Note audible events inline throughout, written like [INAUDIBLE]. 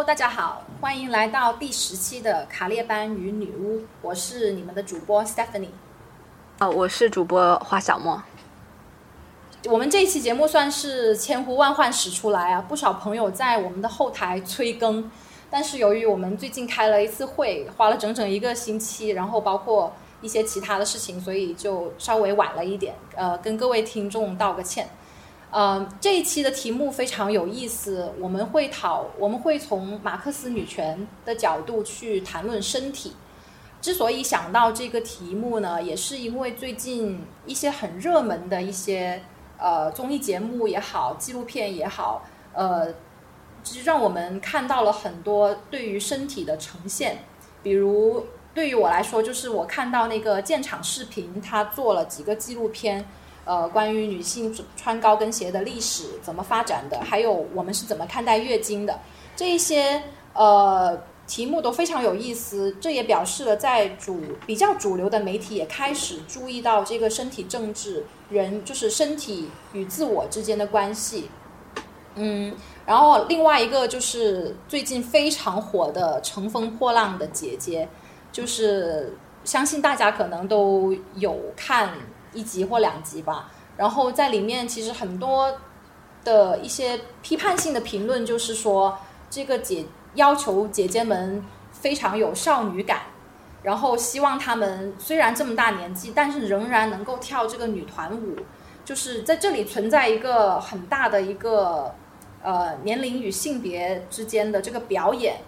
Hello，大家好，欢迎来到第十期的卡列班与女巫，我是你们的主播 Stephanie。哦，我是主播花小莫。我们这一期节目算是千呼万唤始出来啊，不少朋友在我们的后台催更，但是由于我们最近开了一次会，花了整整一个星期，然后包括一些其他的事情，所以就稍微晚了一点，呃，跟各位听众道个歉。呃，这一期的题目非常有意思，我们会讨，我们会从马克思女权的角度去谈论身体。之所以想到这个题目呢，也是因为最近一些很热门的一些呃综艺节目也好，纪录片也好，呃，就让我们看到了很多对于身体的呈现。比如对于我来说，就是我看到那个建厂视频，他做了几个纪录片。呃，关于女性穿高跟鞋的历史怎么发展的，还有我们是怎么看待月经的，这一些呃题目都非常有意思。这也表示了在主比较主流的媒体也开始注意到这个身体政治，人就是身体与自我之间的关系。嗯，然后另外一个就是最近非常火的《乘风破浪的姐姐》，就是相信大家可能都有看。一集或两集吧，然后在里面其实很多的一些批判性的评论，就是说这个姐要求姐姐们非常有少女感，然后希望她们虽然这么大年纪，但是仍然能够跳这个女团舞，就是在这里存在一个很大的一个呃年龄与性别之间的这个表演，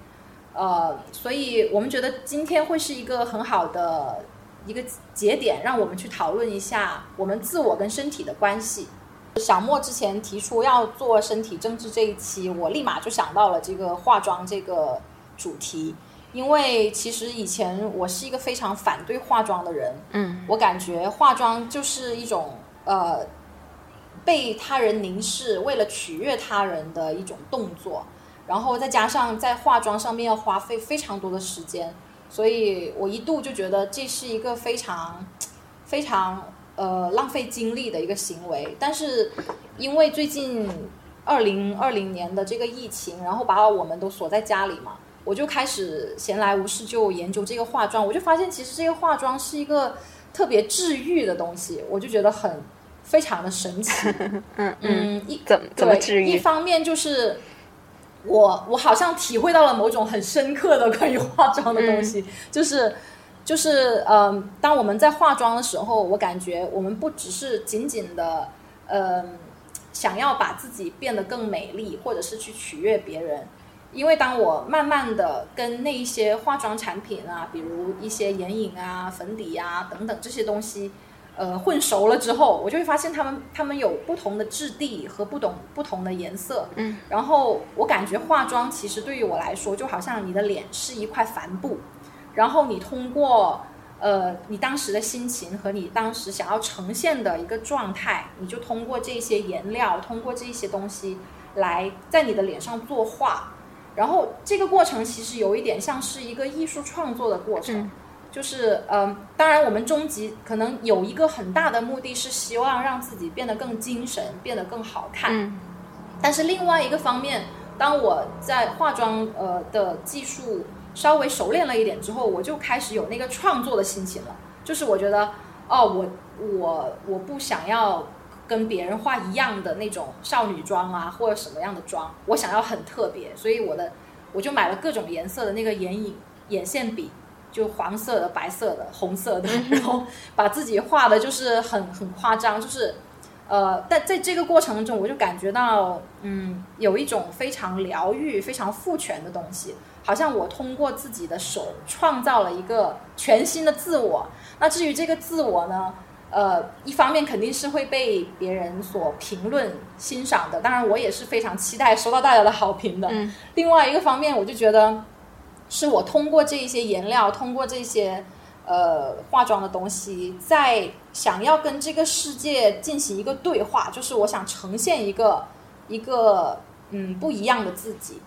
呃，所以我们觉得今天会是一个很好的。一个节点，让我们去讨论一下我们自我跟身体的关系。小莫之前提出要做身体政治这一期，我立马就想到了这个化妆这个主题，因为其实以前我是一个非常反对化妆的人。嗯，我感觉化妆就是一种呃被他人凝视，为了取悦他人的一种动作，然后再加上在化妆上面要花费非常多的时间。所以我一度就觉得这是一个非常、非常呃浪费精力的一个行为。但是因为最近二零二零年的这个疫情，然后把我们都锁在家里嘛，我就开始闲来无事就研究这个化妆。我就发现其实这个化妆是一个特别治愈的东西，我就觉得很非常的神奇。[LAUGHS] 嗯嗯，一怎么怎么治愈？一方面就是。我我好像体会到了某种很深刻的关于化妆的东西，就是就是嗯，当我们在化妆的时候，我感觉我们不只是仅仅的嗯想要把自己变得更美丽，或者是去取悦别人，因为当我慢慢的跟那一些化妆产品啊，比如一些眼影啊、粉底啊等等这些东西。呃，混熟了之后，我就会发现他们他们有不同的质地和不同不同的颜色。嗯，然后我感觉化妆其实对于我来说，就好像你的脸是一块帆布，然后你通过呃你当时的心情和你当时想要呈现的一个状态，你就通过这些颜料，通过这些东西来在你的脸上作画。然后这个过程其实有一点像是一个艺术创作的过程。就是嗯，当然，我们终极可能有一个很大的目的是希望让自己变得更精神，变得更好看。嗯。但是另外一个方面，当我在化妆呃的技术稍微熟练了一点之后，我就开始有那个创作的心情了。就是我觉得，哦，我我我不想要跟别人化一样的那种少女妆啊，或者什么样的妆，我想要很特别，所以我的我就买了各种颜色的那个眼影、眼线笔。就黄色的、白色的、红色的，[LAUGHS] 然后把自己画的，就是很很夸张，就是，呃，但在这个过程中，我就感觉到，嗯，有一种非常疗愈、非常赋权的东西，好像我通过自己的手创造了一个全新的自我。那至于这个自我呢，呃，一方面肯定是会被别人所评论、欣赏的，当然我也是非常期待收到大家的好评的。另外一个方面，我就觉得。是我通过这一些颜料，通过这些呃化妆的东西，在想要跟这个世界进行一个对话，就是我想呈现一个一个嗯不一样的自己，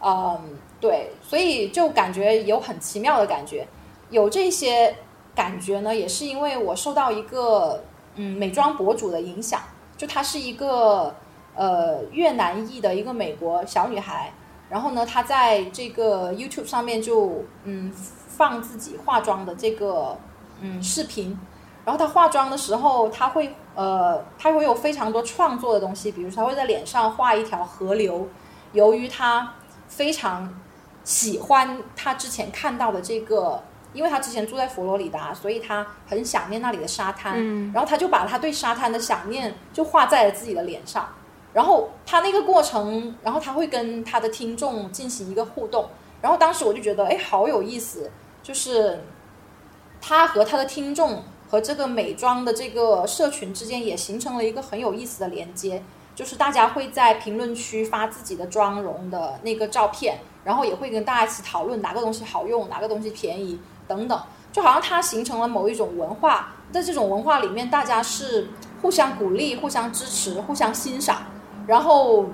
嗯对，所以就感觉有很奇妙的感觉，有这些感觉呢，也是因为我受到一个嗯美妆博主的影响，就她是一个呃越南裔的一个美国小女孩。然后呢，他在这个 YouTube 上面就嗯放自己化妆的这个嗯视频，然后他化妆的时候，他会呃他会有非常多创作的东西，比如说他会在脸上画一条河流，由于他非常喜欢他之前看到的这个。因为他之前住在佛罗里达，所以他很想念那里的沙滩。嗯，然后他就把他对沙滩的想念就画在了自己的脸上。然后他那个过程，然后他会跟他的听众进行一个互动。然后当时我就觉得，哎，好有意思，就是他和他的听众和这个美妆的这个社群之间也形成了一个很有意思的连接。就是大家会在评论区发自己的妆容的那个照片，然后也会跟大家一起讨论哪个东西好用，哪个东西便宜。等等，就好像它形成了某一种文化，在这种文化里面，大家是互相鼓励、互相支持、互相欣赏。然后，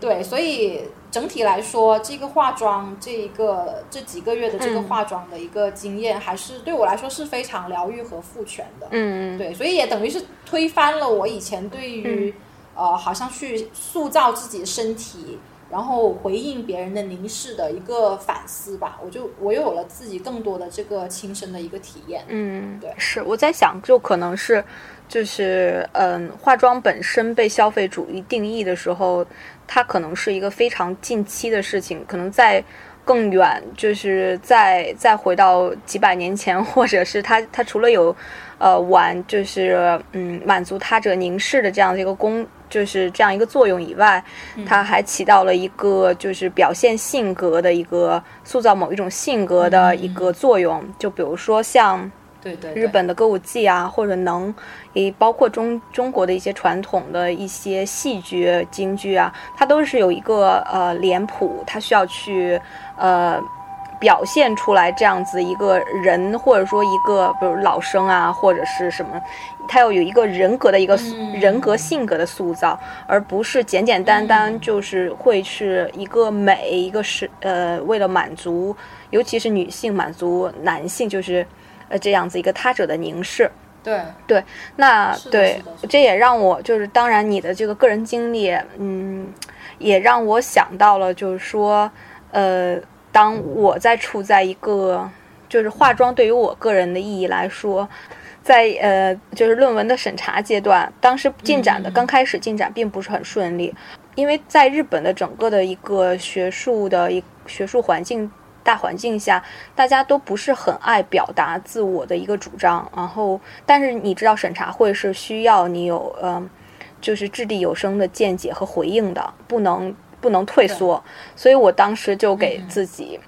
对，所以整体来说，这个化妆，这一个这几个月的这个化妆的一个经验，还是对我来说是非常疗愈和赋权的。嗯嗯，对，所以也等于是推翻了我以前对于呃，好像去塑造自己的身体。然后回应别人的凝视的一个反思吧，我就我又有了自己更多的这个亲身的一个体验。嗯，对，是我在想，就可能是，就是嗯，化妆本身被消费主义定义的时候，它可能是一个非常近期的事情，可能在更远，就是再再回到几百年前，或者是它它除了有呃玩，就是嗯满足他者凝视的这样的一个功。就是这样一个作用以外，它还起到了一个就是表现性格的一个塑造某一种性格的一个作用。就比如说像对对日本的歌舞伎啊，或者能，也包括中中国的一些传统的一些戏剧、京剧啊，它都是有一个呃脸谱，它需要去呃。表现出来这样子一个人，或者说一个比如老生啊，或者是什么，他要有一个人格的一个人格性格的塑造，而不是简简单单就是会是一个美，一个是呃为了满足，尤其是女性满足男性，就是呃这样子一个他者的凝视。对对，那对这也让我就是当然你的这个个人经历，嗯，也让我想到了，就是说呃。当我在处在一个就是化妆对于我个人的意义来说，在呃就是论文的审查阶段，当时进展的刚开始进展并不是很顺利，因为在日本的整个的一个学术的一学术环境大环境下，大家都不是很爱表达自我的一个主张，然后但是你知道审查会是需要你有呃就是掷地有声的见解和回应的，不能。不能退缩，所以我当时就给自己，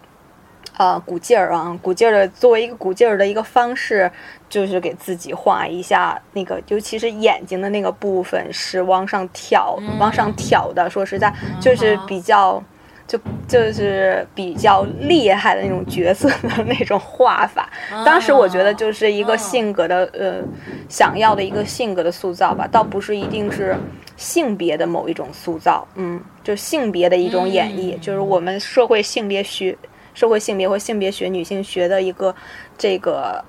呃，鼓劲儿啊，鼓劲儿的，作为一个鼓劲儿的一个方式，就是给自己画一下那个，尤其是眼睛的那个部分是往上挑、往上挑的。说实在，就是比较。就就是比较厉害的那种角色的那种画法，当时我觉得就是一个性格的呃，想要的一个性格的塑造吧，倒不是一定是性别的某一种塑造，嗯，就性别的一种演绎，就是我们社会性别学、社会性别或性别学、女性学的一个这个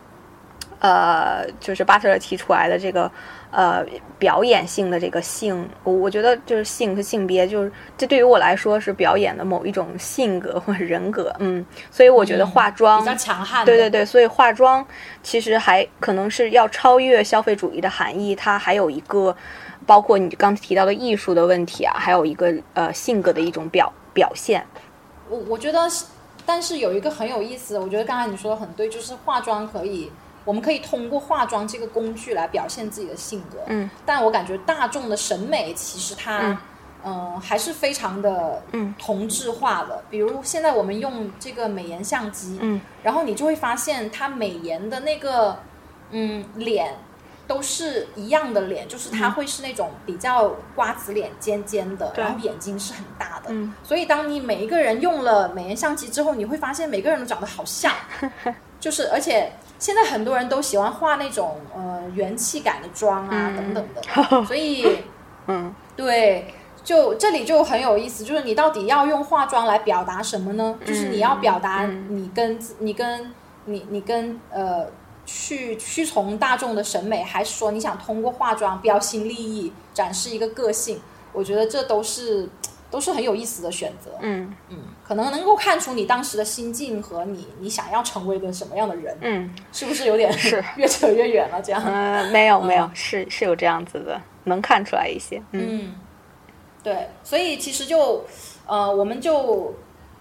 呃，就是巴特勒提出来的这个。呃，表演性的这个性，我我觉得就是性和性别，就是这对于我来说是表演的某一种性格或者人格，[LAUGHS] 嗯，所以我觉得化妆比较强悍，对对对，所以化妆其实还可能是要超越消费主义的含义，它还有一个包括你刚提到的艺术的问题啊，还有一个呃性格的一种表表现。我我觉得，但是有一个很有意思，我觉得刚才你说的很对，就是化妆可以。我们可以通过化妆这个工具来表现自己的性格，嗯，但我感觉大众的审美其实它，嗯，还是非常的，嗯，同质化的。比如现在我们用这个美颜相机，嗯，然后你就会发现它美颜的那个，嗯，脸都是一样的脸，就是它会是那种比较瓜子脸、尖尖的，然后眼睛是很大的。嗯，所以当你每一个人用了美颜相机之后，你会发现每个人都长得好像，[LAUGHS] 就是而且。现在很多人都喜欢画那种呃元气感的妆啊等等的，[LAUGHS] 所以嗯，对，就这里就很有意思，就是你到底要用化妆来表达什么呢？就是你要表达你跟你跟你你跟呃去屈从大众的审美，还是说你想通过化妆标新立异，展示一个个性？我觉得这都是都是很有意思的选择。嗯嗯，可能能够看出你当时的心境和你你想要成为的什么样的人。嗯，是不是有点是 [LAUGHS] 越扯越远了？这样？嗯，没有没有，是是有这样子的，能看出来一些。嗯，对，所以其实就呃，我们就。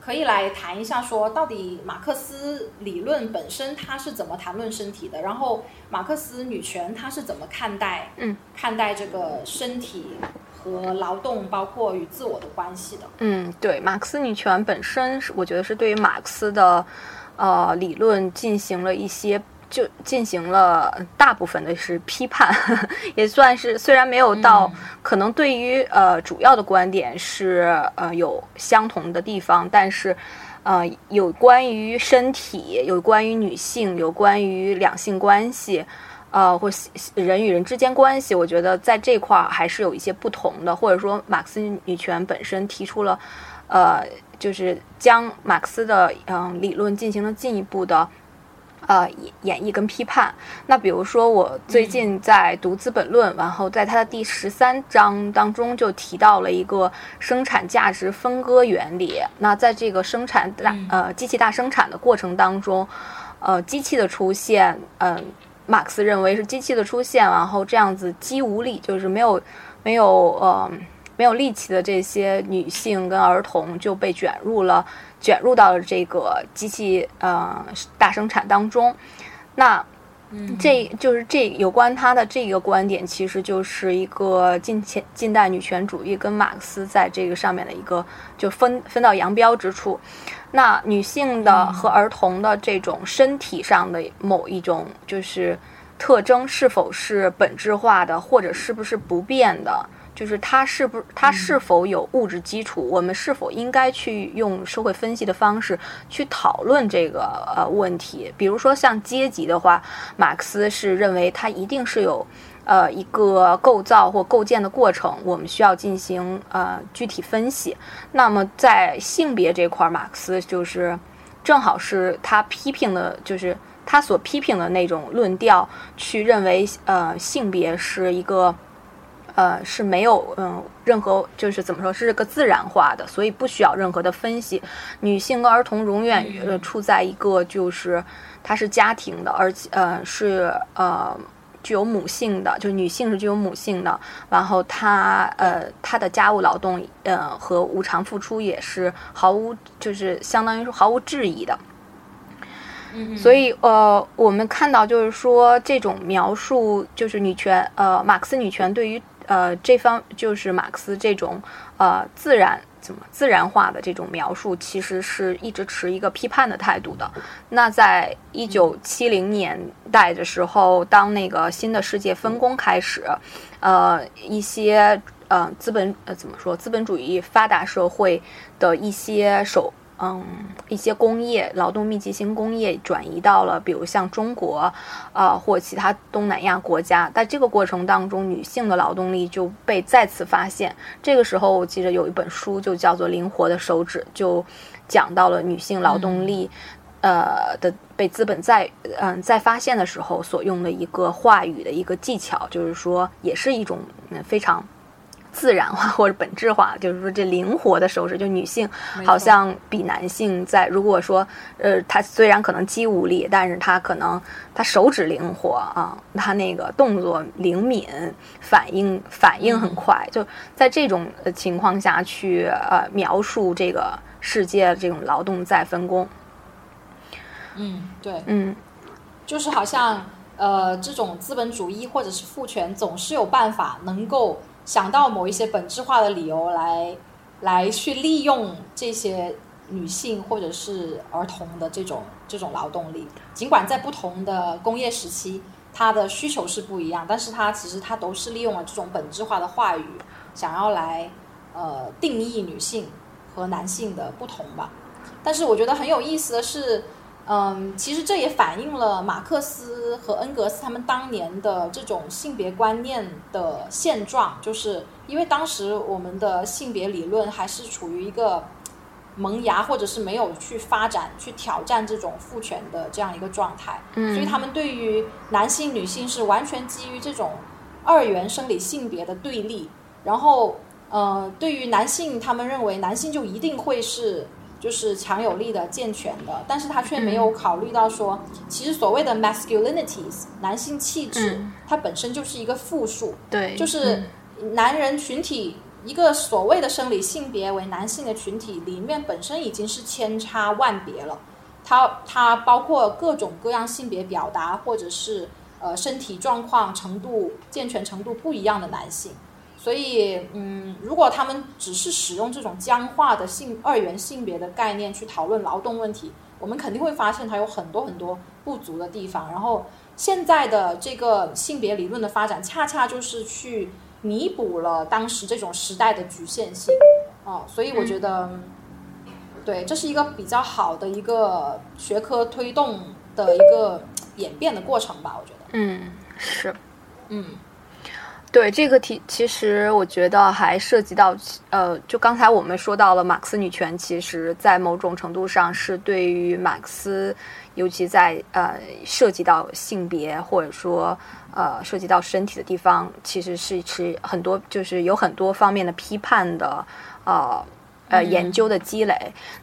可以来谈一下，说到底马克思理论本身它是怎么谈论身体的？然后马克思女权它是怎么看待嗯看待这个身体和劳动，包括与自我的关系的？嗯，对，马克思女权本身是我觉得是对于马克思的呃理论进行了一些。就进行了大部分的是批判，[LAUGHS] 也算是虽然没有到可能对于呃主要的观点是呃有相同的地方，但是呃有关于身体、有关于女性、有关于两性关系，呃或人与人之间关系，我觉得在这块儿还是有一些不同的，或者说马克思女权本身提出了呃就是将马克思的嗯理论进行了进一步的。呃，演演绎跟批判。那比如说，我最近在读《资本论》，然后在它的第十三章当中就提到了一个生产价值分割原理。那在这个生产大呃机器大生产的过程当中，呃，机器的出现，嗯，马克思认为是机器的出现，然后这样子肌无力，就是没有没有呃没有力气的这些女性跟儿童就被卷入了。卷入到了这个机器呃大生产当中，那这就是这有关他的这个观点，其实就是一个近前近代女权主义跟马克思在这个上面的一个就分分道扬镳之处。那女性的和儿童的这种身体上的某一种就是特征，是否是本质化的，或者是不是不变的？就是它是不，它是否有物质基础？我们是否应该去用社会分析的方式去讨论这个呃问题？比如说像阶级的话，马克思是认为它一定是有呃一个构造或构建的过程，我们需要进行呃具体分析。那么在性别这块，马克思就是正好是他批评的，就是他所批评的那种论调，去认为呃性别是一个。呃，是没有嗯任何就是怎么说是个自然化的，所以不需要任何的分析。女性和儿童永远呃处在一个就是它是家庭的，而且呃是呃具有母性的，就女性是具有母性的。然后她呃她的家务劳动呃和无偿付出也是毫无就是相当于是毫无质疑的。嗯所以呃我们看到就是说这种描述就是女权呃马克思女权对于。呃，这方就是马克思这种呃自然怎么自然化的这种描述，其实是一直持一个批判的态度的。那在一九七零年代的时候，当那个新的世界分工开始，呃，一些呃资本呃怎么说资本主义发达社会的一些手。嗯，一些工业劳动密集型工业转移到了，比如像中国，啊，或其他东南亚国家。在这个过程当中，女性的劳动力就被再次发现。这个时候，我记得有一本书就叫做《灵活的手指》，就讲到了女性劳动力，呃的被资本再嗯再发现的时候所用的一个话语的一个技巧，就是说，也是一种嗯非常。自然化 [LAUGHS] 或者本质化，就是说这灵活的手指，就女性好像比男性在，如果说，呃，她虽然可能肌无力，但是她可能她手指灵活啊，她那个动作灵敏，反应反应很快，就在这种情况下去呃描述这个世界这种劳动再分工。嗯，对，嗯，就是好像呃这种资本主义或者是父权总是有办法能够。想到某一些本质化的理由来，来去利用这些女性或者是儿童的这种这种劳动力，尽管在不同的工业时期，它的需求是不一样，但是它其实它都是利用了这种本质化的话语，想要来呃定义女性和男性的不同吧。但是我觉得很有意思的是。嗯，其实这也反映了马克思和恩格斯他们当年的这种性别观念的现状，就是因为当时我们的性别理论还是处于一个萌芽，或者是没有去发展、去挑战这种父权的这样一个状态，所以他们对于男性、女性是完全基于这种二元生理性别的对立，然后呃，对于男性，他们认为男性就一定会是就是强有力的、健全的，但是他却没有考虑到说，其实所谓的 masculinities 男性气质，它本身就是一个复数，对，就是男人群体一个所谓的生理性别为男性的群体里面，本身已经是千差万别了，它它包括各种各样性别表达或者是呃身体状况程度健全程度不一样的男性。所以，嗯，如果他们只是使用这种僵化的性二元性别的概念去讨论劳动问题，我们肯定会发现它有很多很多不足的地方。然后，现在的这个性别理论的发展，恰恰就是去弥补了当时这种时代的局限性。哦，所以我觉得，对，这是一个比较好的一个学科推动的一个演变的过程吧。我觉得，嗯，是，嗯。对这个题，其实我觉得还涉及到，呃，就刚才我们说到了马克思女权，其实在某种程度上是对于马克思，尤其在呃涉及到性别或者说呃涉及到身体的地方，其实是是很多就是有很多方面的批判的，啊。呃，研究的积累，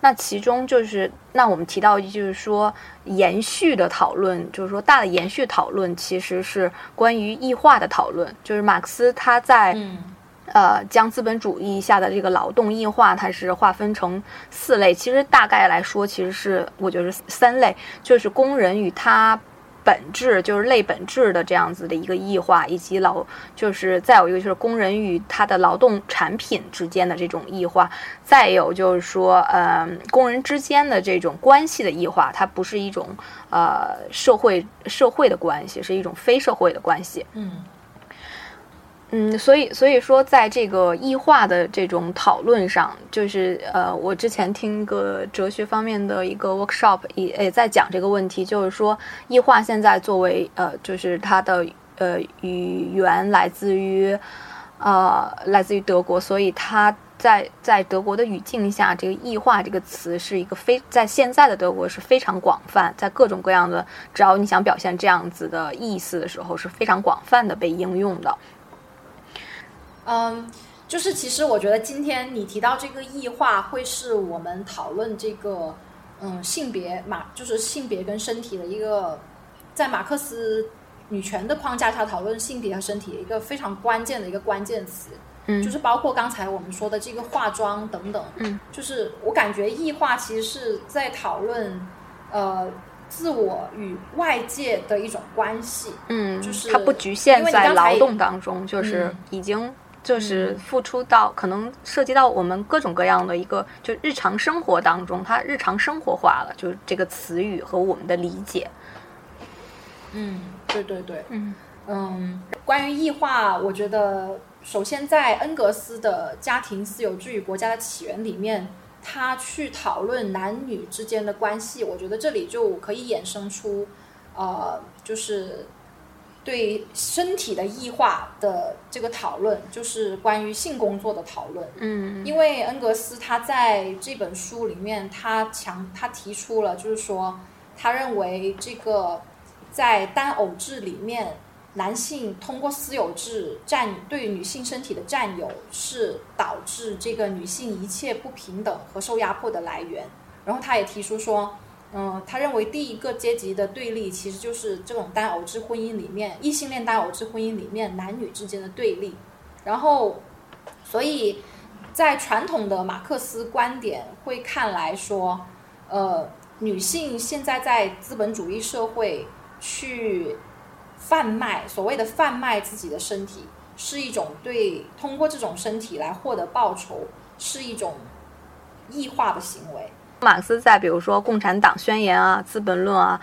那其中就是，那我们提到就是说，延续的讨论，就是说大的延续讨论，其实是关于异化的讨论。就是马克思他在，呃，将资本主义下的这个劳动异化，它是划分成四类。其实大概来说，其实是我觉得是三类，就是工人与他。本质就是类本质的这样子的一个异化，以及劳就是再有一个就是工人与他的劳动产品之间的这种异化，再有就是说，呃，工人之间的这种关系的异化，它不是一种呃社会社会的关系，是一种非社会的关系。嗯。嗯，所以所以说，在这个异化的这种讨论上，就是呃，我之前听个哲学方面的一个 workshop 也也在讲这个问题，就是说异化现在作为呃，就是它的呃语言来自于呃来自于德国，所以它在在德国的语境下，这个异化这个词是一个非在现在的德国是非常广泛，在各种各样的只要你想表现这样子的意思的时候，是非常广泛的被应用的。嗯，就是其实我觉得今天你提到这个异化，会是我们讨论这个嗯性别马，就是性别跟身体的一个，在马克思女权的框架下讨论性别和身体一个非常关键的一个关键词。嗯，就是包括刚才我们说的这个化妆等等。嗯，就是我感觉异化其实是在讨论呃自我与外界的一种关系。嗯，就是它不局限在劳动当中，就是已经。就是付出到可能涉及到我们各种各样的一个，就日常生活当中，它日常生活化了，就是这个词语和我们的理解。嗯，对对对，嗯嗯，关于异化，我觉得首先在恩格斯的《家庭私有制与国家的起源》里面，他去讨论男女之间的关系，我觉得这里就可以衍生出，呃，就是。对身体的异化的这个讨论，就是关于性工作的讨论。嗯，因为恩格斯他在这本书里面，他强他提出了，就是说，他认为这个在单偶制里面，男性通过私有制占对女性身体的占有，是导致这个女性一切不平等和受压迫的来源。然后他也提出说。嗯，他认为第一个阶级的对立其实就是这种单偶制婚姻里面，异性恋单偶制婚姻里面男女之间的对立。然后，所以在传统的马克思观点会看来说，呃，女性现在在资本主义社会去贩卖所谓的贩卖自己的身体，是一种对通过这种身体来获得报酬，是一种异化的行为。马克思在比如说《共产党宣言》啊、《资本论》啊、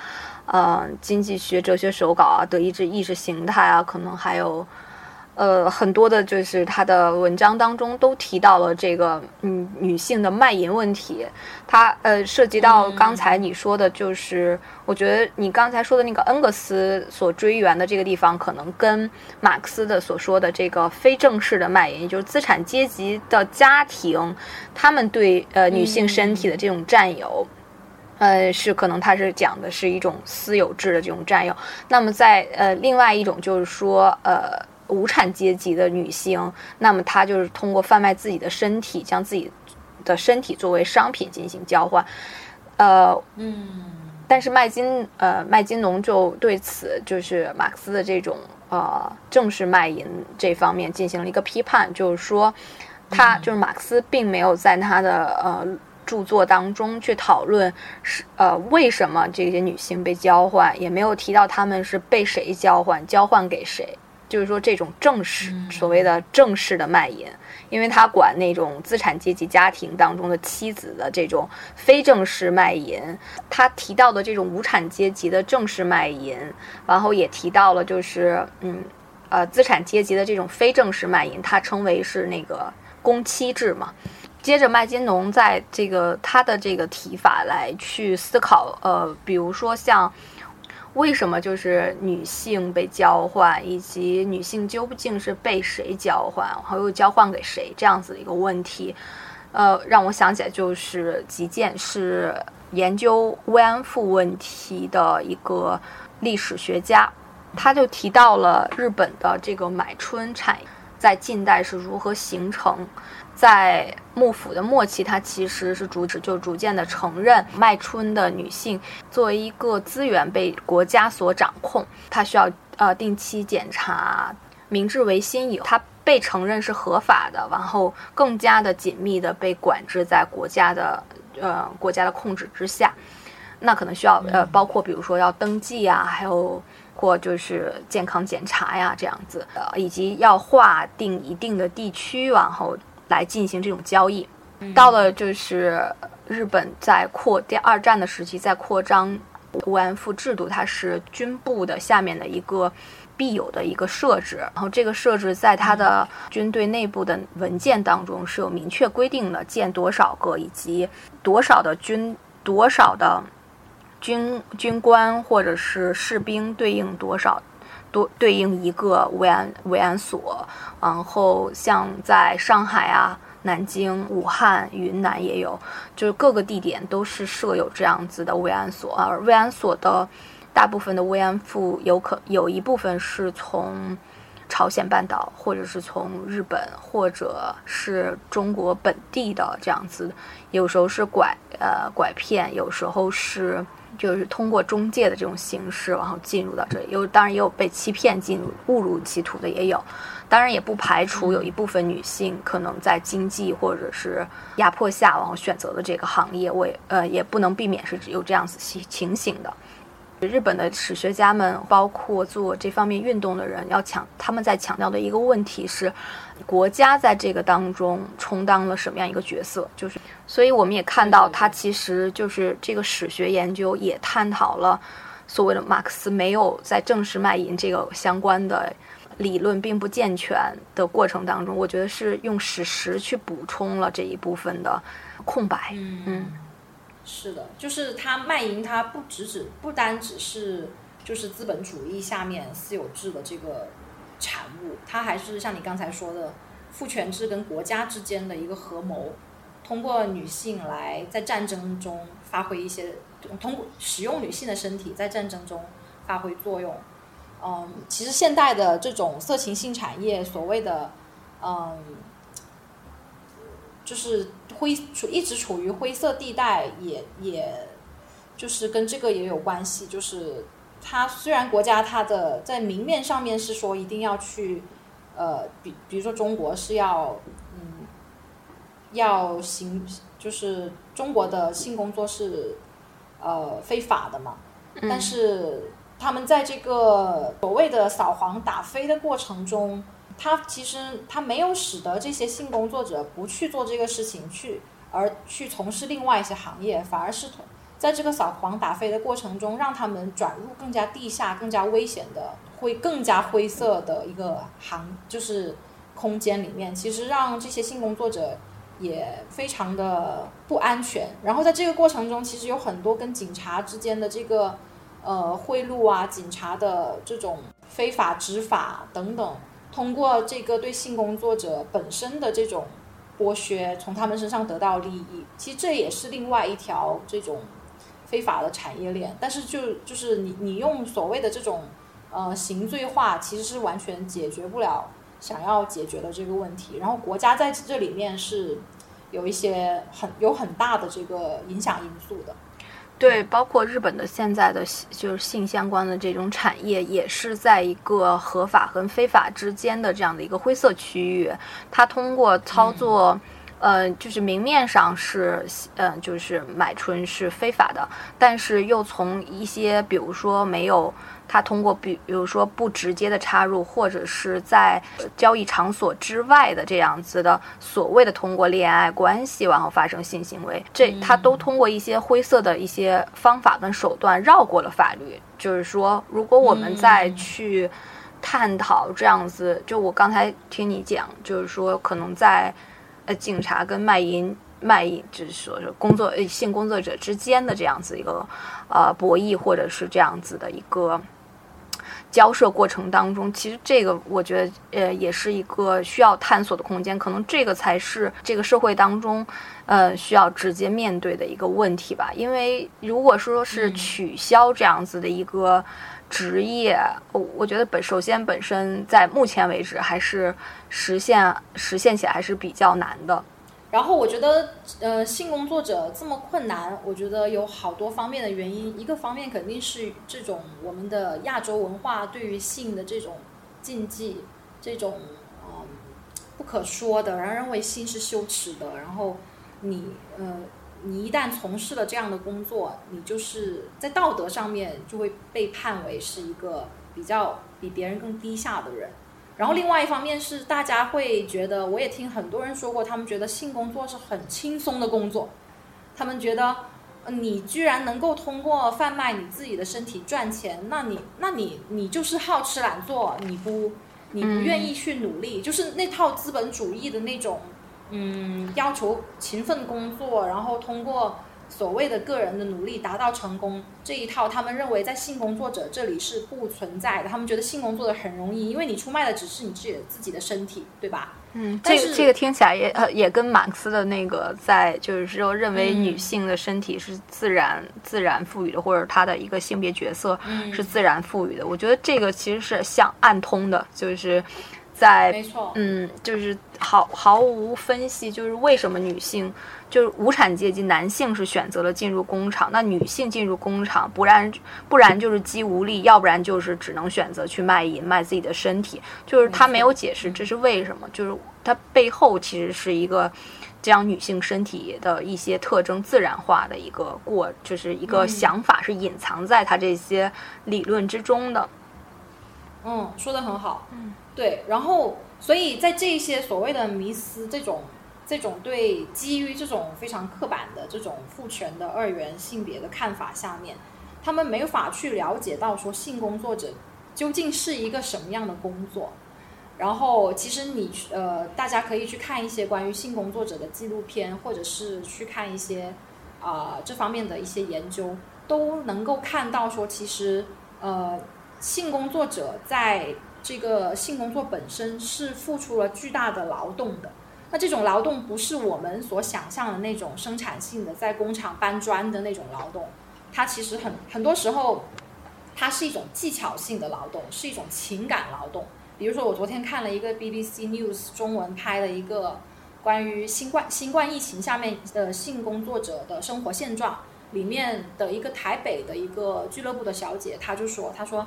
呃经济学哲学手稿啊、德意志意识形态啊，可能还有。呃，很多的，就是他的文章当中都提到了这个，嗯，女性的卖淫问题。他呃，涉及到刚才你说的，就是我觉得你刚才说的那个恩格斯所追源的这个地方，可能跟马克思的所说的这个非正式的卖淫，就是资产阶级的家庭，他们对呃女性身体的这种占有，呃，是可能他是讲的是一种私有制的这种占有。那么在呃，另外一种就是说，呃。无产阶级的女性，那么她就是通过贩卖自己的身体，将自己的身体作为商品进行交换。呃，嗯，但是麦金呃麦金农就对此就是马克思的这种呃正式卖淫这方面进行了一个批判，就是说他就是马克思并没有在他的呃。著作当中去讨论是呃为什么这些女性被交换，也没有提到她们是被谁交换，交换给谁。就是说这种正式所谓的正式的卖淫，因为他管那种资产阶级家庭当中的妻子的这种非正式卖淫。他提到的这种无产阶级的正式卖淫，然后也提到了就是嗯呃资产阶级的这种非正式卖淫，他称为是那个公妻制嘛。接着，麦金农在这个他的这个提法来去思考，呃，比如说像为什么就是女性被交换，以及女性究竟是被谁交换，然后又交换给谁这样子的一个问题，呃，让我想起来就是吉健是研究慰安妇问题的一个历史学家，他就提到了日本的这个买春产业在近代是如何形成。在幕府的末期，他其实是逐就逐渐的承认卖春的女性作为一个资源被国家所掌控，他需要呃定期检查。明治维新以后，他被承认是合法的，然后更加的紧密的被管制在国家的呃国家的控制之下。那可能需要呃包括比如说要登记啊，还有或就是健康检查呀这样子，呃以及要划定一定的地区，然后。来进行这种交易，到了就是日本在扩第二战的时期，在扩张慰安妇制度，它是军部的下面的一个必有的一个设置。然后这个设置在它的军队内部的文件当中是有明确规定的，建多少个，以及多少的军多少的军军官或者是士兵对应多少。多对应一个慰安慰安所，然后像在上海啊、南京、武汉、云南也有，就是各个地点都是设有这样子的慰安所。而慰安所的大部分的慰安妇有可有一部分是从朝鲜半岛，或者是从日本，或者是中国本地的这样子，有时候是拐呃拐骗，有时候是。就是通过中介的这种形式，然后进入到这里，有当然也有被欺骗进入、误入歧途的也有，当然也不排除有一部分女性可能在经济或者是压迫下，然后选择了这个行业，我也呃也不能避免是有这样子情情形的。日本的史学家们，包括做这方面运动的人，要强他们在强调的一个问题是。国家在这个当中充当了什么样一个角色？就是，所以我们也看到，他其实就是这个史学研究也探讨了所谓的马克思没有在正式卖淫这个相关的理论并不健全的过程当中，我觉得是用史实去补充了这一部分的空白。嗯，是的，就是他卖淫，他不只只不单只是就是资本主义下面私有制的这个。产物，它还是像你刚才说的，父权制跟国家之间的一个合谋，通过女性来在战争中发挥一些，通过使用女性的身体在战争中发挥作用。嗯，其实现代的这种色情性产业，所谓的嗯，就是灰处一直处于灰色地带，也也就是跟这个也有关系，就是。它虽然国家它的在明面上面是说一定要去，呃，比比如说中国是要，嗯，要行，就是中国的性工作是，呃，非法的嘛。但是他们在这个所谓的扫黄打非的过程中，他其实他没有使得这些性工作者不去做这个事情，去而去从事另外一些行业，反而是。在这个扫黄打非的过程中，让他们转入更加地下、更加危险的、会更加灰色的一个行，就是空间里面。其实让这些性工作者也非常的不安全。然后在这个过程中，其实有很多跟警察之间的这个呃贿赂啊、警察的这种非法执法等等，通过这个对性工作者本身的这种剥削，从他们身上得到利益。其实这也是另外一条这种。非法的产业链，但是就就是你你用所谓的这种呃刑罪化，其实是完全解决不了想要解决的这个问题。然后国家在这里面是有一些很有很大的这个影响因素的。对，包括日本的现在的就是性相关的这种产业，也是在一个合法和非法之间的这样的一个灰色区域。它通过操作，呃，就是明面上是，嗯，就是买春是非法的，但是又从一些，比如说没有。他通过比比如说不直接的插入，或者是在交易场所之外的这样子的所谓的通过恋爱关系然后发生性行为，这他都通过一些灰色的一些方法跟手段绕过了法律。就是说，如果我们再去探讨这样子，就我刚才听你讲，就是说可能在呃警察跟卖淫卖淫，就是说是工作性工作者之间的这样子一个呃博弈，或者是这样子的一个。交涉过程当中，其实这个我觉得，呃，也是一个需要探索的空间。可能这个才是这个社会当中，呃，需要直接面对的一个问题吧。因为如果说是取消这样子的一个职业，我觉得本首先本身在目前为止还是实现实现起来还是比较难的。然后我觉得，呃，性工作者这么困难，我觉得有好多方面的原因。一个方面肯定是这种我们的亚洲文化对于性的这种禁忌，这种嗯不可说的，然后认为性是羞耻的。然后你呃，你一旦从事了这样的工作，你就是在道德上面就会被判为是一个比较比别人更低下的人。然后另外一方面是，大家会觉得，我也听很多人说过，他们觉得性工作是很轻松的工作，他们觉得，你居然能够通过贩卖你自己的身体赚钱，那你，那你，你就是好吃懒做，你不，你不愿意去努力，就是那套资本主义的那种，嗯，要求勤奋工作，然后通过。所谓的个人的努力达到成功这一套，他们认为在性工作者这里是不存在的。他们觉得性工作的很容易，因为你出卖的只是你自己自己的身体，对吧？嗯，这个这个听起来也呃也跟马克思的那个在就是说认为女性的身体是自然自然赋予的，或者她的一个性别角色是自然赋予的。我觉得这个其实是相暗通的，就是在没错，嗯，就是毫毫无分析，就是为什么女性。就是无产阶级男性是选择了进入工厂，那女性进入工厂，不然不然就是肌无力，要不然就是只能选择去卖淫卖自己的身体。就是他没有解释这是为什么，就是他背后其实是一个将女性身体的一些特征自然化的一个过，就是一个想法是隐藏在他这些理论之中的。嗯，说的很好。嗯，对。然后，所以在这些所谓的迷思这种。这种对基于这种非常刻板的这种父权的二元性别的看法下面，他们没法去了解到说性工作者究竟是一个什么样的工作。然后，其实你呃，大家可以去看一些关于性工作者的纪录片，或者是去看一些啊这方面的一些研究，都能够看到说，其实呃，性工作者在这个性工作本身是付出了巨大的劳动的。那这种劳动不是我们所想象的那种生产性的，在工厂搬砖的那种劳动，它其实很很多时候，它是一种技巧性的劳动，是一种情感劳动。比如说，我昨天看了一个 BBC News 中文拍的一个关于新冠新冠疫情下面的性工作者的生活现状，里面的一个台北的一个俱乐部的小姐，她就说，她说，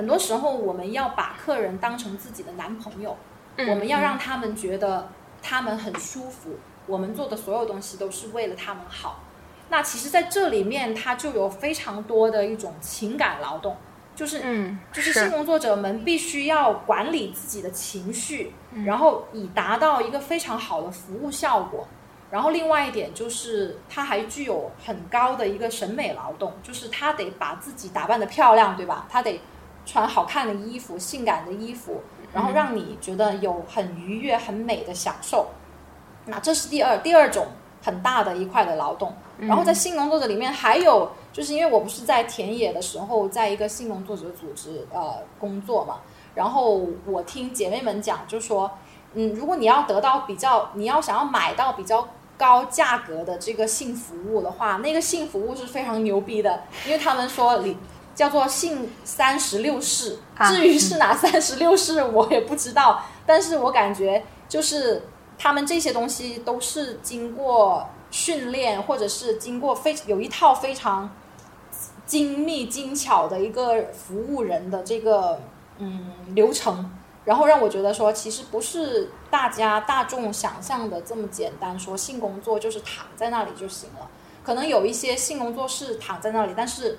很多时候我们要把客人当成自己的男朋友，我们要让他们觉得。他们很舒服，我们做的所有东西都是为了他们好。那其实，在这里面，它就有非常多的一种情感劳动，就是，嗯，就是性工作者们必须要管理自己的情绪，然后以达到一个非常好的服务效果。然后，另外一点就是，他还具有很高的一个审美劳动，就是他得把自己打扮的漂亮，对吧？他得穿好看的衣服、性感的衣服。然后让你觉得有很愉悦、很美的享受，那这是第二第二种很大的一块的劳动。然后在性工作者里面还有，就是因为我不是在田野的时候，在一个性工作者组织呃工作嘛，然后我听姐妹们讲，就说，嗯，如果你要得到比较，你要想要买到比较高价格的这个性服务的话，那个性服务是非常牛逼的，因为他们说里。叫做性三十六式。至于是哪三十六式，[LAUGHS] 我也不知道。但是我感觉就是他们这些东西都是经过训练，或者是经过非有一套非常精密精巧的一个服务人的这个嗯流程，然后让我觉得说，其实不是大家大众想象的这么简单，说性工作就是躺在那里就行了。可能有一些性工作是躺在那里，但是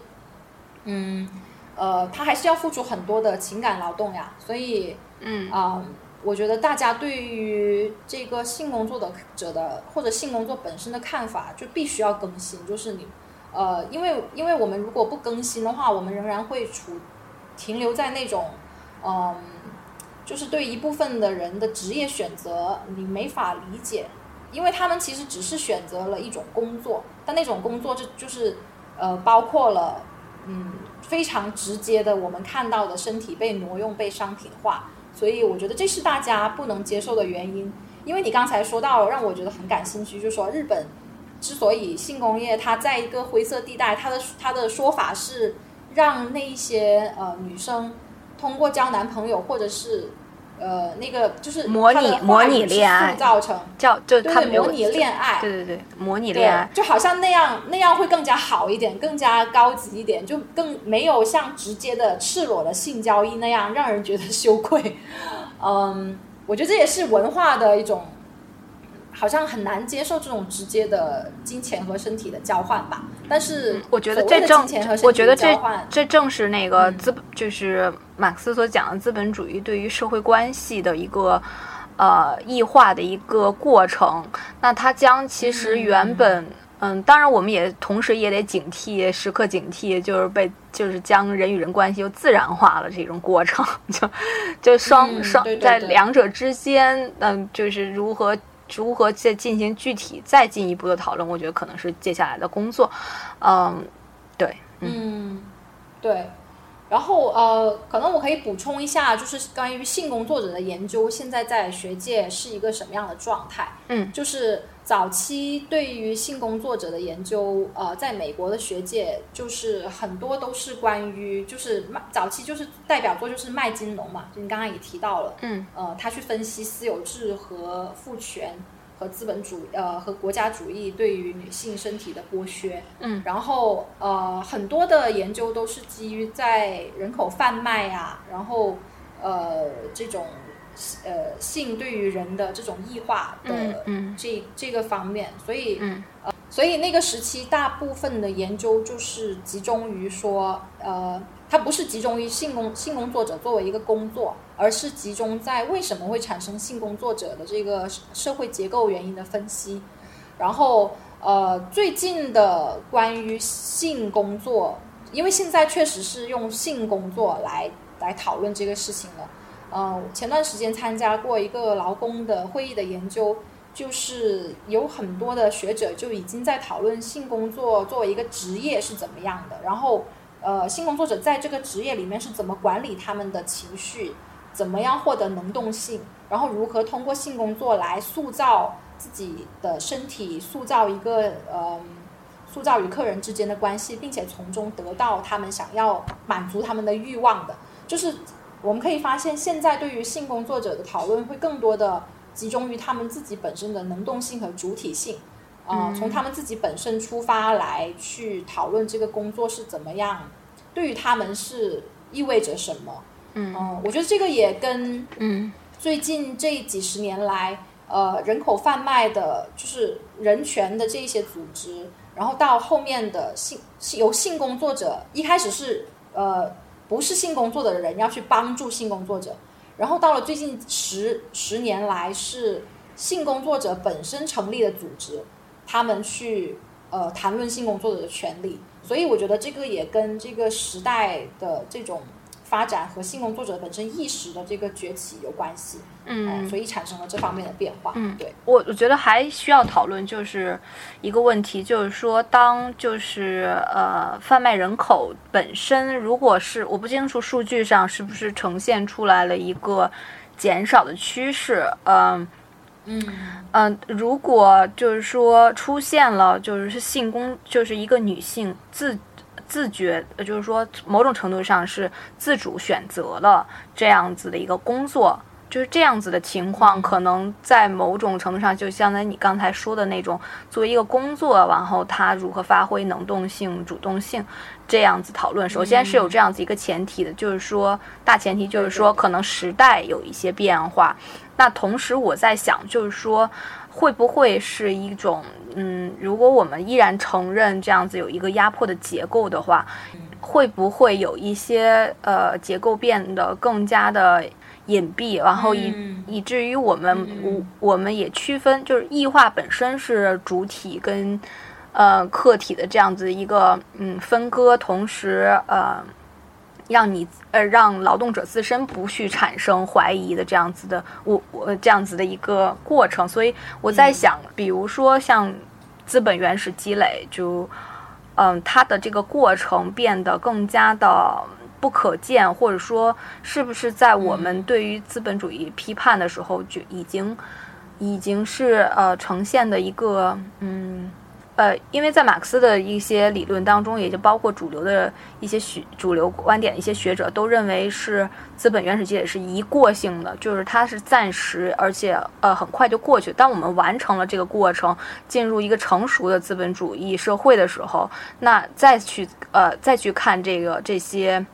嗯。呃，他还是要付出很多的情感劳动呀，所以，嗯啊，我觉得大家对于这个性工作的者的或者性工作本身的看法，就必须要更新。就是你，呃，因为因为我们如果不更新的话，我们仍然会处停留在那种，嗯，就是对一部分的人的职业选择你没法理解，因为他们其实只是选择了一种工作，但那种工作就就是呃，包括了，嗯。非常直接的，我们看到的身体被挪用、被商品化，所以我觉得这是大家不能接受的原因。因为你刚才说到，让我觉得很感兴趣，就是说日本之所以性工业它在一个灰色地带，它的它的说法是让那一些呃女生通过交男朋友或者是。呃，那个就是模拟模拟恋爱造成叫就他模拟恋爱，对对对，模拟恋爱就好像那样那样会更加好一点，更加高级一点，就更没有像直接的赤裸的性交易那样让人觉得羞愧。嗯，我觉得这也是文化的一种。好像很难接受这种直接的金钱和身体的交换吧，但是我觉得这正，我觉得这这正是那个资，本，就是马克思所讲的资本主义对于社会关系的一个呃异化的一个过程。那它将其实原本，嗯，当然我们也同时也得警惕，时刻警惕，就是被就是将人与人关系又自然化了这种过程，[LAUGHS] 就就双双在两者之间，嗯，就是如何。如何再进行具体再进一步的讨论？我觉得可能是接下来的工作。嗯，对，嗯，对。然后呃，可能我可以补充一下，就是关于性工作者的研究，现在在学界是一个什么样的状态？嗯，就是。早期对于性工作者的研究，呃，在美国的学界就是很多都是关于，就是卖早期就是代表作就是麦金农嘛，就你刚刚也提到了，嗯，呃，他去分析私有制和父权和资本主呃和国家主义对于女性身体的剥削，嗯，然后呃很多的研究都是基于在人口贩卖呀，然后呃这种。呃，性对于人的这种异化的这这个方面，所以嗯呃，所以那个时期大部分的研究就是集中于说，呃，它不是集中于性工性工作者作为一个工作，而是集中在为什么会产生性工作者的这个社会结构原因的分析。然后呃，最近的关于性工作，因为现在确实是用性工作来来讨论这个事情了。呃，前段时间参加过一个劳工的会议的研究，就是有很多的学者就已经在讨论性工作作为一个职业是怎么样的，然后呃，性工作者在这个职业里面是怎么管理他们的情绪，怎么样获得能动性，然后如何通过性工作来塑造自己的身体，塑造一个呃，塑造与客人之间的关系，并且从中得到他们想要满足他们的欲望的，就是。我们可以发现，现在对于性工作者的讨论会更多的集中于他们自己本身的能动性和主体性，啊，从他们自己本身出发来去讨论这个工作是怎么样，对于他们是意味着什么。嗯，我觉得这个也跟嗯最近这几十年来，呃，人口贩卖的，就是人权的这一些组织，然后到后面的性由性工作者一开始是呃。不是性工作的人要去帮助性工作者，然后到了最近十十年来，是性工作者本身成立的组织，他们去呃谈论性工作者的权利，所以我觉得这个也跟这个时代的这种。发展和性工作者本身意识的这个崛起有关系，嗯，所以产生了这方面的变化。嗯，对我我觉得还需要讨论，就是一个问题，就是说，当就是呃贩卖人口本身，如果是我不清楚数据上是不是呈现出来了一个减少的趋势，嗯嗯嗯，如果就是说出现了就是性工，就是一个女性自。自觉，就是说某种程度上是自主选择了这样子的一个工作。就是这样子的情况，可能在某种程度上，就相当于你刚才说的那种，作为一个工作，然后他如何发挥能动性、主动性，这样子讨论。首先是有这样子一个前提的，就是说大前提就是说，可能时代有一些变化。那同时我在想，就是说会不会是一种，嗯，如果我们依然承认这样子有一个压迫的结构的话，会不会有一些呃结构变得更加的？隐蔽，然后以以至于我们我我们也区分，就是异化本身是主体跟呃客体的这样子一个嗯分割，同时呃让你呃让劳动者自身不去产生怀疑的这样子的我我这样子的一个过程。所以我在想，比如说像资本原始积累，就嗯它的这个过程变得更加的。不可见，或者说，是不是在我们对于资本主义批判的时候，就已经，已经是呃呈现的一个嗯。呃，因为在马克思的一些理论当中，也就包括主流的一些学主流观点的一些学者都认为是资本原始积累是一过性的，就是它是暂时，而且呃很快就过去。当我们完成了这个过程，进入一个成熟的资本主义社会的时候，那再去呃再去看这个这些。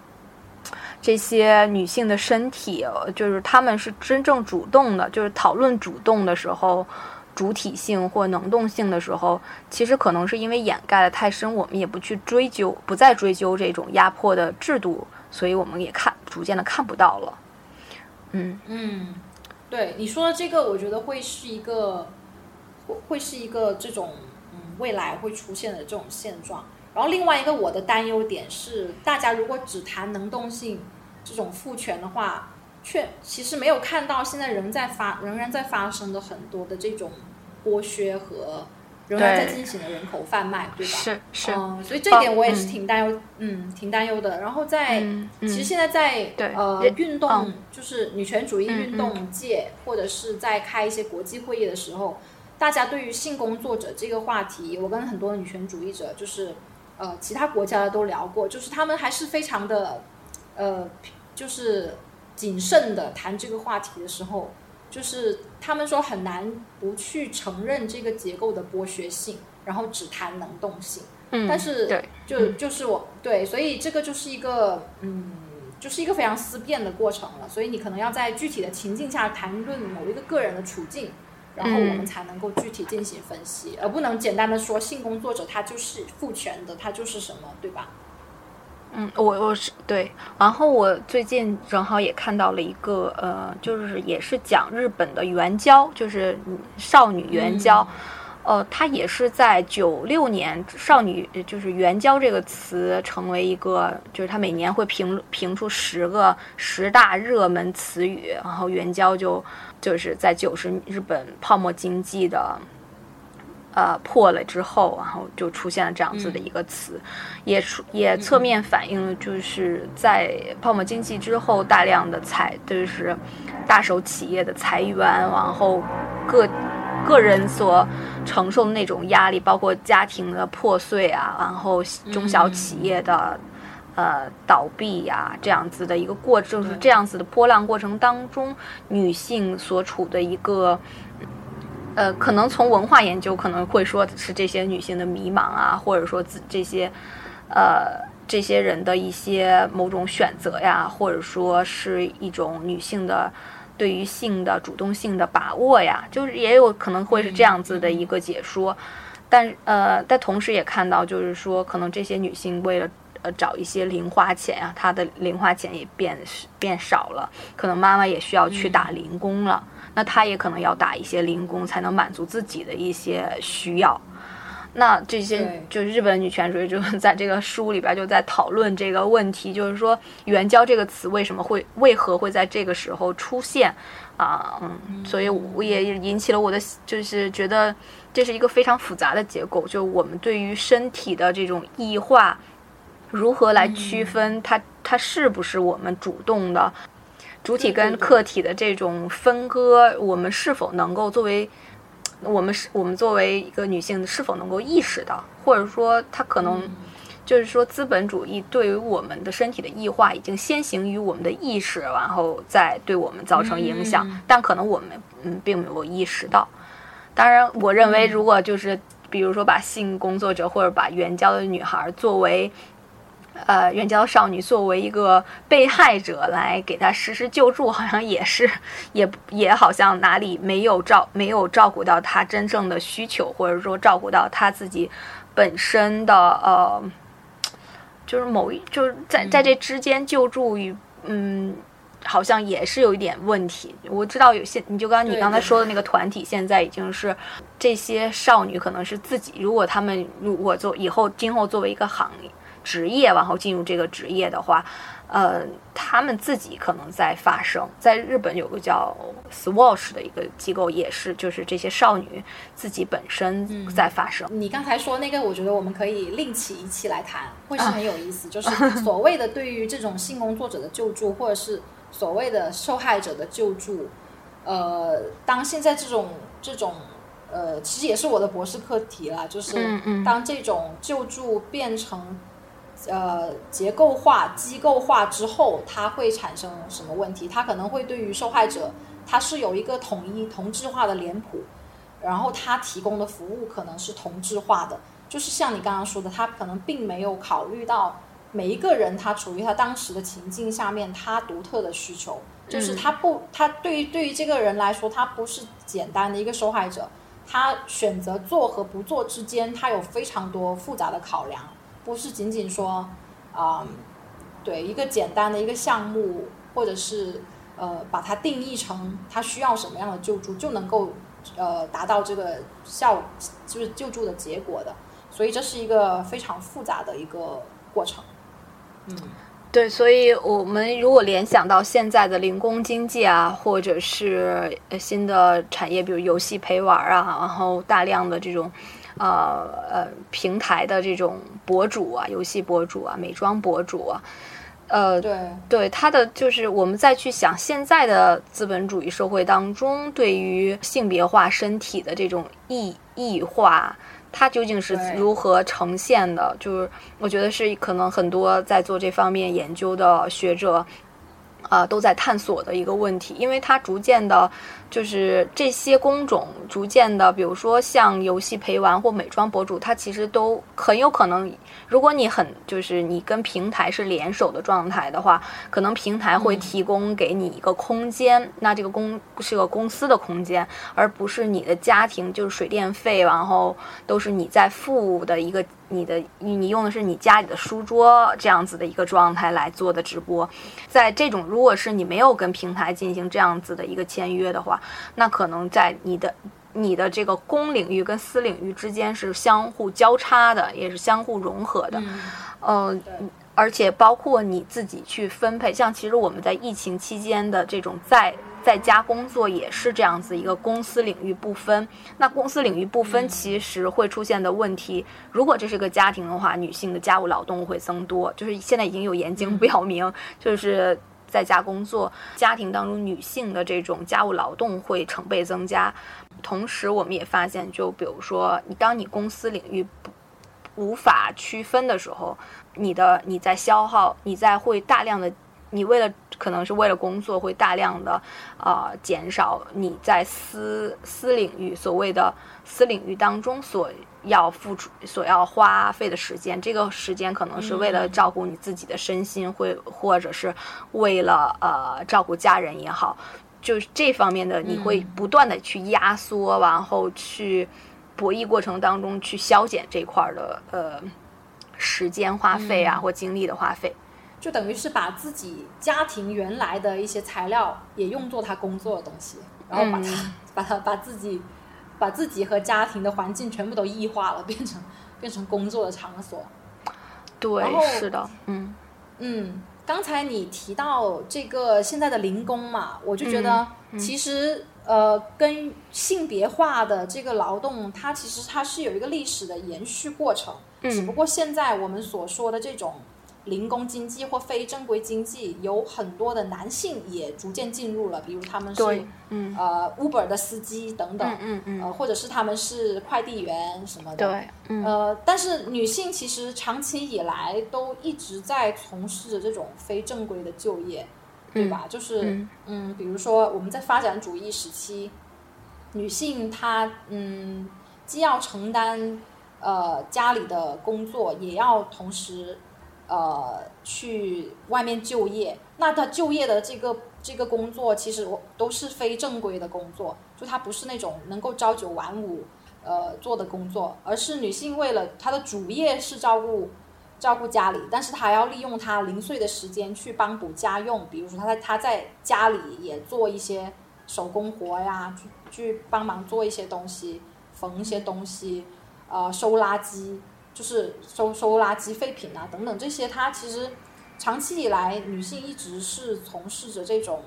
这些女性的身体，就是她们是真正主动的，就是讨论主动的时候，主体性或能动性的时候，其实可能是因为掩盖的太深，我们也不去追究，不再追究这种压迫的制度，所以我们也看逐渐的看不到了。嗯嗯，对你说的这个，我觉得会是一个，会会是一个这种嗯未来会出现的这种现状。然后另外一个我的担忧点是，大家如果只谈能动性这种赋权的话，却其实没有看到现在仍在发仍然在发生的很多的这种剥削和仍然在进行的人口贩卖，对吧？是是。嗯，所以这一点我也是挺担忧，嗯，挺担忧的。然后在其实现在在呃运动，就是女权主义运动界，或者是在开一些国际会议的时候，大家对于性工作者这个话题，我跟很多女权主义者就是。呃，其他国家的都聊过，就是他们还是非常的，呃，就是谨慎的谈这个话题的时候，就是他们说很难不去承认这个结构的剥削性，然后只谈能动性。嗯，但是对，就就是我对，所以这个就是一个嗯，就是一个非常思辨的过程了。所以你可能要在具体的情境下谈论某一个个人的处境。然后我们才能够具体进行分析，而不能简单的说性工作者他就是父权的，他就是什么，对吧？嗯，我我是对。然后我最近正好也看到了一个，呃，就是也是讲日本的援交，就是少女援交。呃，它也是在九六年，少女就是援交这个词成为一个，就是它每年会评评出十个十大热门词语，然后援交就。就是在九十日本泡沫经济的，呃破了之后，然后就出现了这样子的一个词，也出也侧面反映了就是在泡沫经济之后大量的裁，就是大手企业的裁员，然后个个人所承受的那种压力，包括家庭的破碎啊，然后中小企业的。呃，倒闭呀，这样子的一个过，就是这样子的波浪过程当中，女性所处的一个，呃，可能从文化研究可能会说是这些女性的迷茫啊，或者说自这些，呃，这些人的一些某种选择呀，或者说是一种女性的对于性的主动性的把握呀，就是也有可能会是这样子的一个解说，但呃，但同时也看到，就是说可能这些女性为了。呃，找一些零花钱啊，她的零花钱也变变少了，可能妈妈也需要去打零工了，那他也可能要打一些零工才能满足自己的一些需要。那这些就日本女权主义就 [LAUGHS] 在这个书里边就在讨论这个问题，就是说“援交”这个词为什么会为何会在这个时候出现啊？嗯，所以我也引起了我的就是觉得这是一个非常复杂的结构，就我们对于身体的这种异化。如何来区分它？它是不是我们主动的主体跟客体的这种分割？我们是否能够作为我们是我们作为一个女性是否能够意识到？或者说，她可能就是说资本主义对于我们的身体的异化已经先行于我们的意识，然后再对我们造成影响，但可能我们嗯并没有意识到。当然，我认为如果就是比如说把性工作者或者把援交的女孩作为。呃，援交少女作为一个被害者来给她实施救助，好像也是，[LAUGHS] 也也好像哪里没有照没有照顾到她真正的需求，或者说照顾到她自己本身的呃，就是某一就是在在这之间救助与嗯，好像也是有一点问题。我知道有些，你就刚你刚才说的那个团体，现在已经是这些少女可能是自己，如果他们如果做以后今后作为一个行业。职业，然后进入这个职业的话，呃，他们自己可能在发生。在日本有个叫 Swatch 的一个机构，也是就是这些少女自己本身在发生。你刚才说那个，我觉得我们可以另起一期来谈，会是很有意思。就是 [LAUGHS] 所谓的对于这种性工作者的救助，或者是所谓的受害者的救助，呃，当现在这种这种呃，其实也是我的博士课题啦，就是当这种救助变成。呃，结构化、机构化之后，它会产生什么问题？它可能会对于受害者，它是有一个统一、同质化的脸谱，然后它提供的服务可能是同质化的。就是像你刚刚说的，它可能并没有考虑到每一个人他处于他当时的情境下面，他独特的需求，就是他不，他对于对于这个人来说，他不是简单的一个受害者，他选择做和不做之间，他有非常多复杂的考量。不是仅仅说，啊，对一个简单的一个项目，或者是呃把它定义成它需要什么样的救助，就能够呃达到这个效，就是救助的结果的。所以这是一个非常复杂的一个过程。嗯，对，所以我们如果联想到现在的零工经济啊，或者是新的产业，比如游戏陪玩啊，然后大量的这种。呃呃，平台的这种博主啊，游戏博主啊，美妆博主啊，呃，对对，他的就是我们再去想现在的资本主义社会当中，对于性别化身体的这种异异化，它究竟是如何呈现的？就是我觉得是可能很多在做这方面研究的学者。呃，都在探索的一个问题，因为它逐渐的，就是这些工种逐渐的，比如说像游戏陪玩或美妆博主，它其实都很有可能，如果你很就是你跟平台是联手的状态的话，可能平台会提供给你一个空间，那这个公是个公司的空间，而不是你的家庭，就是水电费，然后都是你在付的一个。你的你你用的是你家里的书桌这样子的一个状态来做的直播，在这种如果是你没有跟平台进行这样子的一个签约的话，那可能在你的你的这个公领域跟私领域之间是相互交叉的，也是相互融合的，嗯，而且包括你自己去分配，像其实我们在疫情期间的这种在。在家工作也是这样子一个公司领域不分，那公司领域不分其实会出现的问题，如果这是个家庭的话，女性的家务劳动会增多，就是现在已经有研究表明，就是在家工作家庭当中女性的这种家务劳动会成倍增加。同时，我们也发现，就比如说你当你公司领域不无法区分的时候，你的你在消耗，你在会大量的。你为了可能是为了工作，会大量的啊减少你在私私领域所谓的私领域当中所要付出、所要花费的时间。这个时间可能是为了照顾你自己的身心，会或者是为了呃照顾家人也好，就是这方面的你会不断的去压缩，然后去博弈过程当中去消减这块的呃时间花费啊或精力的花费。就等于是把自己家庭原来的一些材料也用作他工作的东西，然后把他把他把自己把自己和家庭的环境全部都异化了，变成变成工作的场所。对，是的，嗯嗯。刚才你提到这个现在的零工嘛，我就觉得其实呃，跟性别化的这个劳动，它其实它是有一个历史的延续过程，只不过现在我们所说的这种。零工经济或非正规经济，有很多的男性也逐渐进入了，比如他们是嗯呃 Uber 的司机等等，嗯嗯呃或者是他们是快递员什么的，对，嗯呃，但是女性其实长期以来都一直在从事着这种非正规的就业，对吧？就是嗯，比如说我们在发展主义时期，女性她嗯既要承担呃家里的工作，也要同时。呃，去外面就业，那他就业的这个这个工作，其实我都是非正规的工作，就他不是那种能够朝九晚五呃做的工作，而是女性为了她的主业是照顾照顾家里，但是她要利用她零碎的时间去帮补家用，比如说她在她在家里也做一些手工活呀，去去帮忙做一些东西，缝一些东西，呃，收垃圾。就是收收垃圾废品啊，等等这些，它其实长期以来女性一直是从事着这种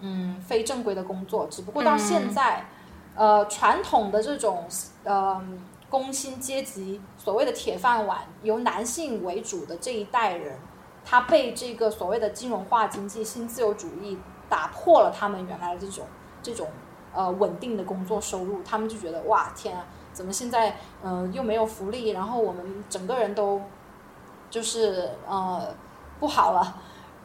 嗯非正规的工作，只不过到现在，呃，传统的这种呃工薪阶级所谓的铁饭碗，由男性为主的这一代人，他被这个所谓的金融化经济、新自由主义打破了他们原来的这种这种呃稳定的工作收入，他们就觉得哇天啊！怎么现在嗯又没有福利，然后我们整个人都就是呃不好了，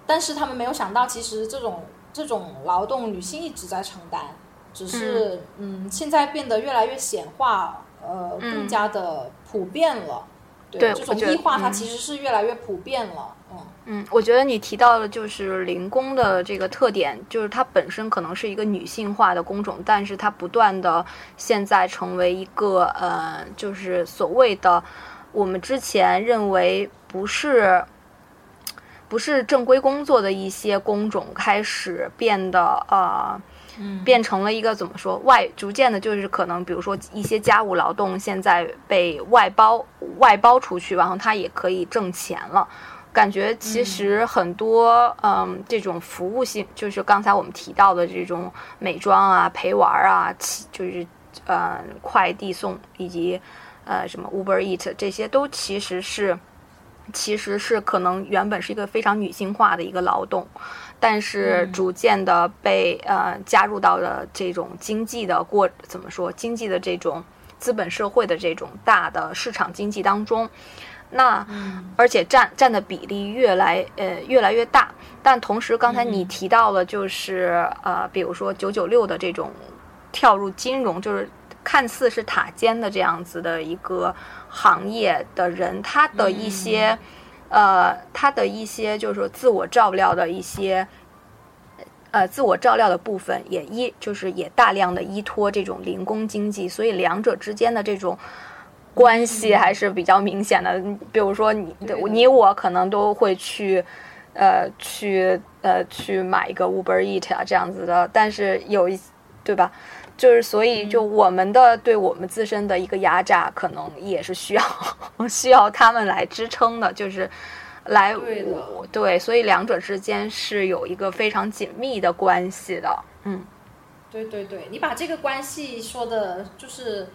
但是他们没有想到，其实这种这种劳动女性一直在承担，只是嗯现在变得越来越显化，呃更加的普遍了。对，这种异化它其实是越来越普遍了。嗯嗯，我觉得你提到的就是零工的这个特点，就是它本身可能是一个女性化的工种，但是它不断的现在成为一个呃，就是所谓的我们之前认为不是不是正规工作的一些工种开始变得呃。变成了一个怎么说外逐渐的，就是可能比如说一些家务劳动现在被外包外包出去，然后它也可以挣钱了。感觉其实很多嗯这种服务性，就是刚才我们提到的这种美妆啊、陪玩啊，就是呃快递送以及呃什么 Uber Eat 这些都其实是其实是可能原本是一个非常女性化的一个劳动。但是逐渐的被呃加入到了这种经济的过怎么说经济的这种资本社会的这种大的市场经济当中，那而且占占的比例越来呃越来越大。但同时刚才你提到了就是呃比如说九九六的这种跳入金融，就是看似是塔尖的这样子的一个行业的人，他的一些。呃，他的一些就是说自我照料的一些，呃，自我照料的部分也依就是也大量的依托这种零工经济，所以两者之间的这种关系还是比较明显的。比如说你你我可能都会去，呃，去呃去买一个 Uber Eat 啊这样子的，但是有一对吧？就是，所以就我们的对我们自身的一个压榨，可能也是需要 [LAUGHS] 需要他们来支撑的，就是来对，所以两者之间是有一个非常紧密的关系的。嗯，对对对，你把这个关系说的，就是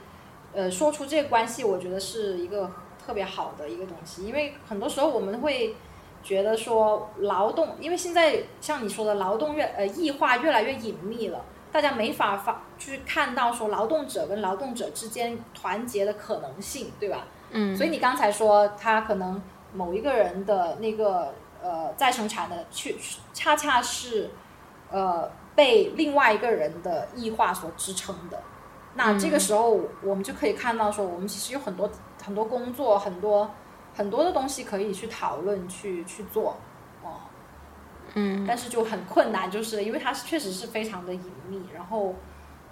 呃，说出这个关系，我觉得是一个特别好的一个东西，因为很多时候我们会觉得说劳动，因为现在像你说的，劳动越呃异化越来越隐秘了。大家没法发，去看到说劳动者跟劳动者之间团结的可能性，对吧？嗯。所以你刚才说他可能某一个人的那个呃再生产的，去恰恰是呃被另外一个人的异化所支撑的。那这个时候我们就可以看到说，我们其实有很多很多工作，很多很多的东西可以去讨论，去去做。哦嗯，但是就很困难，就是因为它确实是非常的隐秘，然后，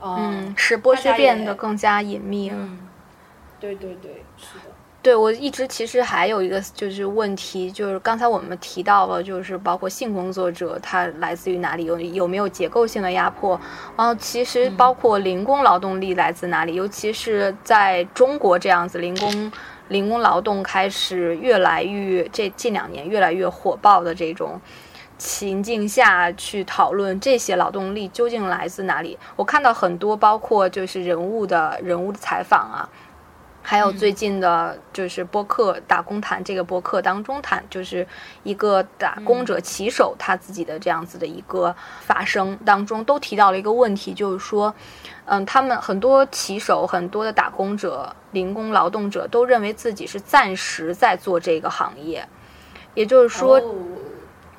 嗯，使剥削变得更加隐秘了。对对对，是的。对我一直其实还有一个就是问题，就是刚才我们提到了，就是包括性工作者他来自于哪里，有有没有结构性的压迫？然后其实包括零工劳动力来自哪里，尤其是在中国这样子零工零工劳动开始越来越这近两年越来越火爆的这种。情境下去讨论这些劳动力究竟来自哪里？我看到很多，包括就是人物的人物的采访啊，还有最近的，就是播客《打工谈》这个播客当中谈，就是一个打工者骑手他自己的这样子的一个发声当中，都提到了一个问题，就是说，嗯，他们很多骑手、很多的打工者、零工劳动者都认为自己是暂时在做这个行业，也就是说，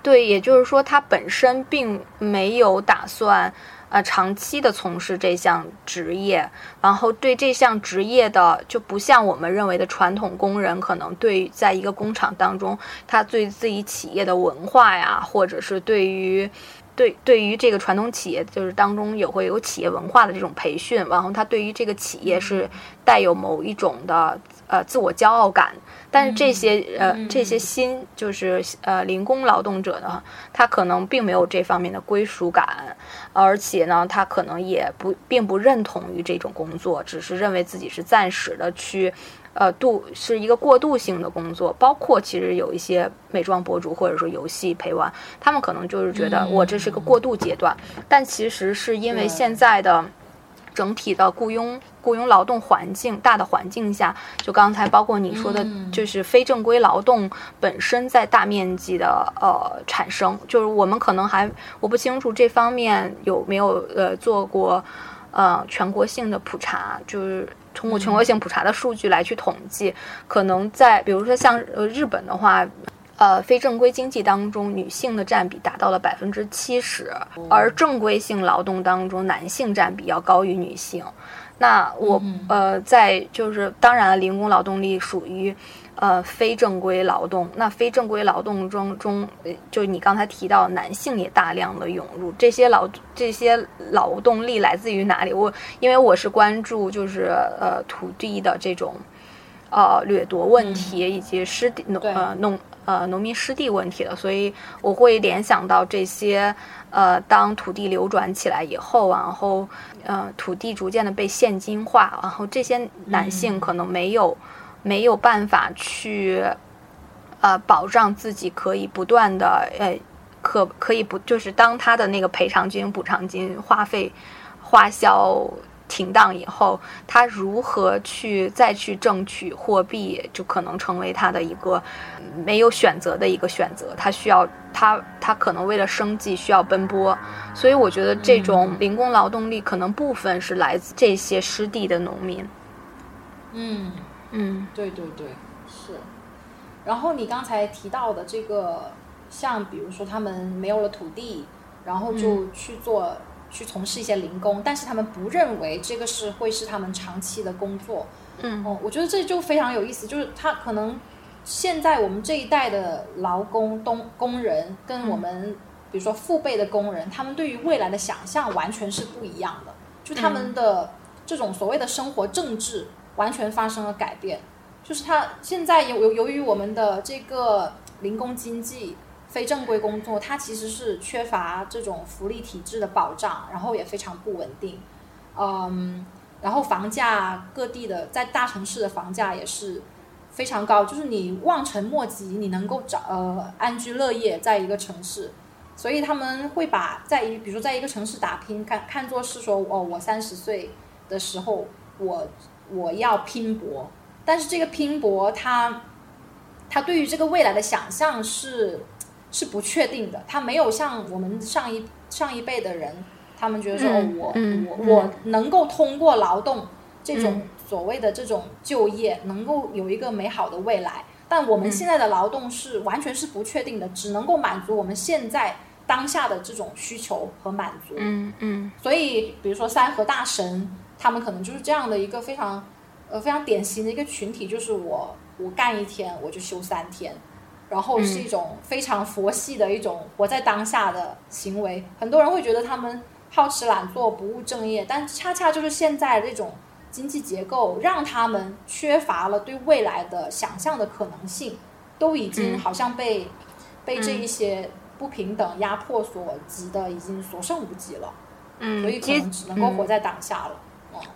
对，也就是说，他本身并没有打算。啊，长期的从事这项职业，然后对这项职业的就不像我们认为的传统工人，可能对在一个工厂当中，他对自己企业的文化呀，或者是对于对对于这个传统企业，就是当中也会有企业文化的这种培训，然后他对于这个企业是带有某一种的呃自我骄傲感。但是这些呃这些新就是呃零工劳动者呢，他可能并没有这方面的归属感，而且呢，他可能也不并不认同于这种工作，只是认为自己是暂时的去，呃度是一个过渡性的工作。包括其实有一些美妆博主或者说游戏陪玩，他们可能就是觉得我这是个过渡阶段，但其实是因为现在的。整体的雇佣雇佣劳动环境大的环境下，就刚才包括你说的，就是非正规劳动本身在大面积的呃产生，就是我们可能还我不清楚这方面有没有呃做过呃全国性的普查，就是通过全国性普查的数据来去统计，可能在比如说像呃日本的话。呃，非正规经济当中，女性的占比达到了百分之七十，而正规性劳动当中，男性占比要高于女性。那我呃，在就是当然，零工劳动力属于呃非正规劳动。那非正规劳动中中，就你刚才提到，男性也大量的涌入。这些劳这些劳动力来自于哪里？我因为我是关注就是呃土地的这种呃掠夺问题以及湿地农呃农。呃，农民湿地问题的，所以我会联想到这些。呃，当土地流转起来以后，然后呃，土地逐渐的被现金化，然后这些男性可能没有没有办法去呃保障自己，可以不断的呃可可以不就是当他的那个赔偿金、补偿金花费花销。停当以后，他如何去再去争取货币，就可能成为他的一个没有选择的一个选择。他需要他他可能为了生计需要奔波，所以我觉得这种零工劳动力可能部分是来自这些失地的农民。嗯嗯，对对对，是。然后你刚才提到的这个，像比如说他们没有了土地，然后就去做。去从事一些零工，但是他们不认为这个是会是他们长期的工作。嗯，哦，我觉得这就非常有意思，就是他可能现在我们这一代的劳工东工人，跟我们比如说父辈的工人，他们对于未来的想象完全是不一样的，就他们的这种所谓的生活政治完全发生了改变，就是他现在由由由于我们的这个零工经济。非正规工作，它其实是缺乏这种福利体制的保障，然后也非常不稳定，嗯，然后房价各地的在大城市的房价也是非常高，就是你望尘莫及，你能够找呃安居乐业在一个城市，所以他们会把在一比如说在一个城市打拼看看作是说哦我三十岁的时候我我要拼搏，但是这个拼搏他，他对于这个未来的想象是。是不确定的，他没有像我们上一上一辈的人，他们觉得说，我我我能够通过劳动这种所谓的这种就业，能够有一个美好的未来。但我们现在的劳动是完全是不确定的，只能够满足我们现在当下的这种需求和满足。嗯嗯。所以，比如说三和大神，他们可能就是这样的一个非常呃非常典型的一个群体，就是我我干一天我就休三天。然后是一种非常佛系的一种活在当下的行为，很多人会觉得他们好吃懒做、不务正业，但恰恰就是现在这种经济结构让他们缺乏了对未来的想象的可能性，都已经好像被被这一些不平等压迫所及的，已经所剩无几了。嗯，所以可能只能够活在当下了。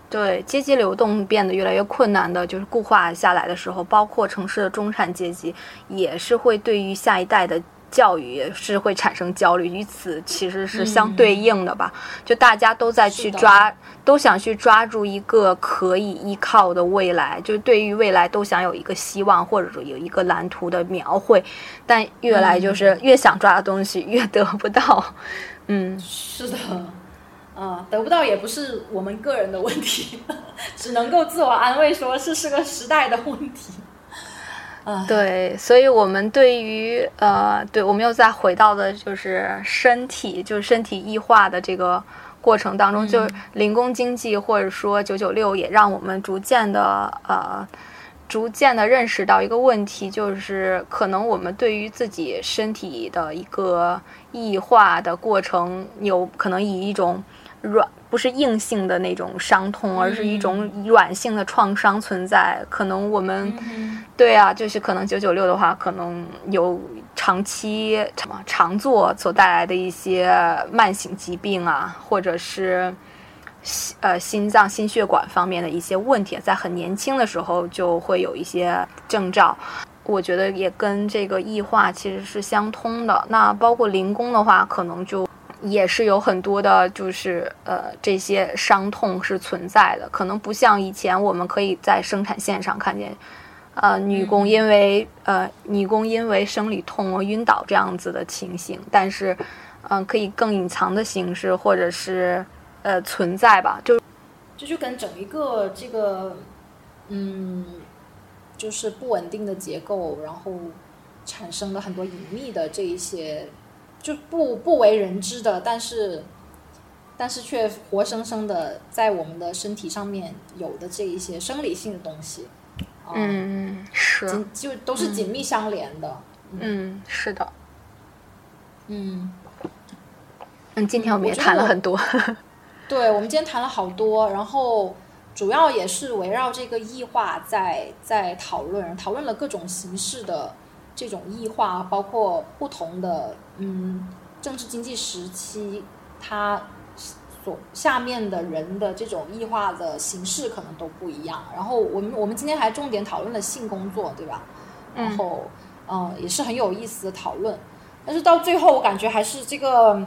对阶级流动变得越来越困难的，就是固化下来的时候，包括城市的中产阶级也是会对于下一代的教育也是会产生焦虑，与此其实是相对应的吧。就大家都在去抓，都想去抓住一个可以依靠的未来，就是对于未来都想有一个希望，或者说有一个蓝图的描绘。但越来就是越想抓的东西越得不到。嗯，是的，啊，得不到也不是我们个人的问题，[LAUGHS] 只能够自我安慰说是是个时代的问题。对，所以，我们对于呃，对，我们又再回到的，就是身体，就是身体异化的这个过程当中，就是零工经济或者说九九六，也让我们逐渐的呃，逐渐的认识到一个问题，就是可能我们对于自己身体的一个异化的过程，有可能以一种软。不是硬性的那种伤痛，而是一种软性的创伤存在。可能我们，对啊，就是可能九九六的话，可能有长期什么常坐所带来的一些慢性疾病啊，或者是心呃心脏心血管方面的一些问题，在很年轻的时候就会有一些征兆。我觉得也跟这个异化其实是相通的。那包括零工的话，可能就。也是有很多的，就是呃，这些伤痛是存在的，可能不像以前我们可以在生产线上看见，呃，女工因为呃，女工因为生理痛而晕倒这样子的情形，但是，嗯，可以更隐藏的形式或者是呃存在吧，就这就跟整一个这个，嗯，就是不稳定的结构，然后产生了很多隐秘的这一些。就不不为人知的，但是，但是却活生生的在我们的身体上面有的这一些生理性的东西，嗯，是，就都是紧密相连的。嗯，是的。嗯，嗯，今天我们也谈了很多。[LAUGHS] 对，我们今天谈了好多，然后主要也是围绕这个异化在在讨论，讨论了各种形式的。这种异化包括不同的嗯政治经济时期，它所下面的人的这种异化的形式可能都不一样。然后我们我们今天还重点讨论了性工作，对吧？然后嗯也是很有意思的讨论。但是到最后我感觉还是这个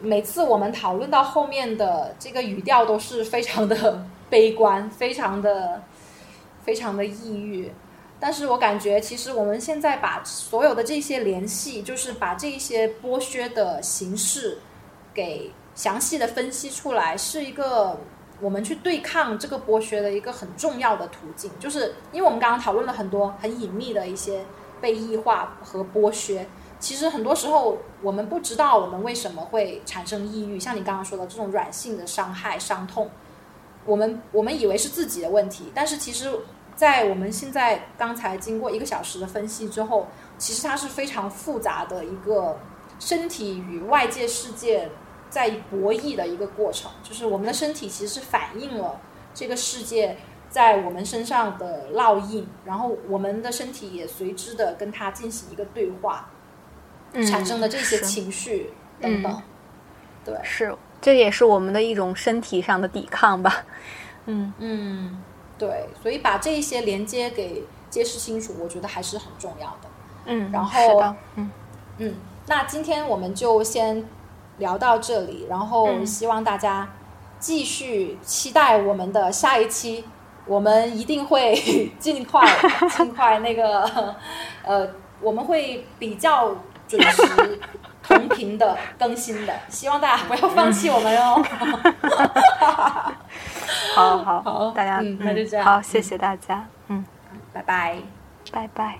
每次我们讨论到后面的这个语调都是非常的悲观，非常的非常的抑郁。但是我感觉，其实我们现在把所有的这些联系，就是把这些剥削的形式给详细的分析出来，是一个我们去对抗这个剥削的一个很重要的途径。就是因为我们刚刚讨论了很多很隐秘的一些被异化和剥削，其实很多时候我们不知道我们为什么会产生抑郁，像你刚刚说的这种软性的伤害、伤痛，我们我们以为是自己的问题，但是其实。在我们现在刚才经过一个小时的分析之后，其实它是非常复杂的一个身体与外界世界在博弈的一个过程。就是我们的身体其实是反映了这个世界在我们身上的烙印，然后我们的身体也随之的跟它进行一个对话，产生的这些情绪等等。对，是，这也是我们的一种身体上的抵抗吧。嗯嗯。对，所以把这一些连接给揭示清楚，我觉得还是很重要的。嗯，然后，嗯嗯，那今天我们就先聊到这里，然后希望大家继续期待我们的下一期，我们一定会 [LAUGHS] 尽快尽快那个呃，我们会比较准时同频的更新的，[LAUGHS] 希望大家不要放弃我们哦。[LAUGHS] 好好好，大家那就这样。好，谢谢大家。嗯，拜拜，拜拜。